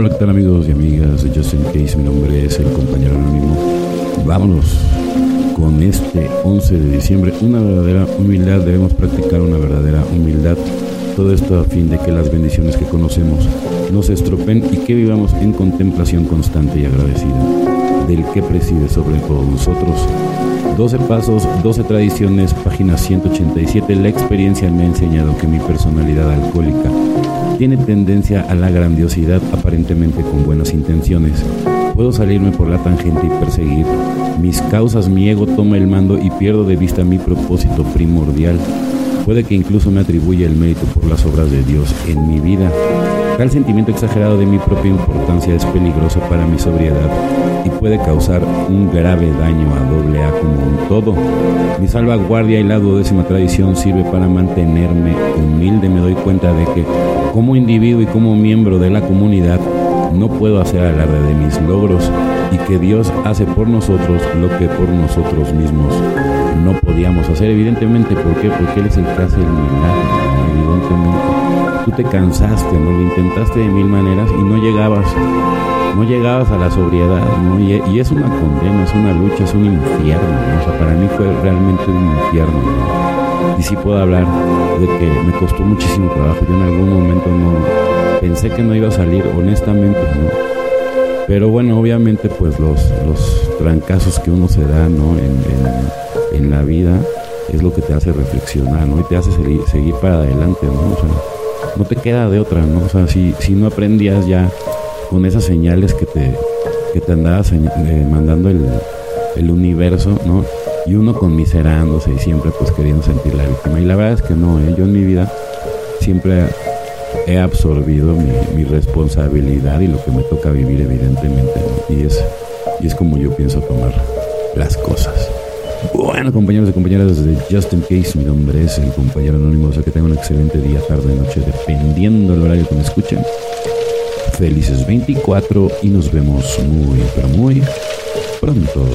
Hola, ¿qué tal amigos y amigas de Justin Case? Mi nombre es el compañero anónimo. Vámonos con este 11 de diciembre. Una verdadera humildad, debemos practicar una verdadera humildad. Todo esto a fin de que las bendiciones que conocemos no se estropen y que vivamos en contemplación constante y agradecida del que preside sobre todos nosotros. 12 pasos, 12 tradiciones, página 187. La experiencia me ha enseñado que mi personalidad alcohólica tiene tendencia a la grandiosidad aparentemente con buenas intenciones. Puedo salirme por la tangente y perseguir mis causas, mi ego toma el mando y pierdo de vista mi propósito primordial. Puede que incluso me atribuya el mérito por las obras de Dios en mi vida. Tal sentimiento exagerado de mi propia importancia es peligroso para mi sobriedad y puede causar un grave daño a doble A como un todo. Mi salvaguardia y la duodécima tradición sirve para mantenerme humilde. Me doy cuenta de que como individuo y como miembro de la comunidad no puedo hacer alarde de mis logros y que Dios hace por nosotros lo que por nosotros mismos no podíamos hacer. Evidentemente, ¿por qué? Porque Él es el que hace el milagro, evidentemente. Tú te cansaste, ¿no? Lo intentaste de mil maneras y no llegabas, no llegabas a la sobriedad, ¿no? Y, es una condena, es una lucha, es un infierno, ¿no? O sea, para mí fue realmente un infierno, ¿no? Y sí puedo hablar de que me costó muchísimo trabajo. Yo en algún momento no pensé que no iba a salir, honestamente, ¿no? Pero bueno, obviamente pues los, los trancazos que uno se da ¿no? en, en, la vida es lo que te hace reflexionar, ¿no? Y te hace seguir, seguir para adelante, ¿no? O sea, no te queda de otra, ¿no? O sea, si, si no aprendías ya con esas señales que te, que te andaba eh, mandando el, el universo, ¿no? Y uno conmiserándose y siempre pues queriendo sentir la víctima. Y la verdad es que no, ¿eh? yo en mi vida siempre he absorbido mi, responsabilidad y lo que me toca vivir evidentemente y es y es como yo pienso tomar las cosas. Bueno compañeros y compañeras de Justin Case mi nombre es el compañero anónimo. O sea que tengan un excelente día tarde noche dependiendo del horario que me escuchen. Felices 24 y nos vemos muy pero muy pronto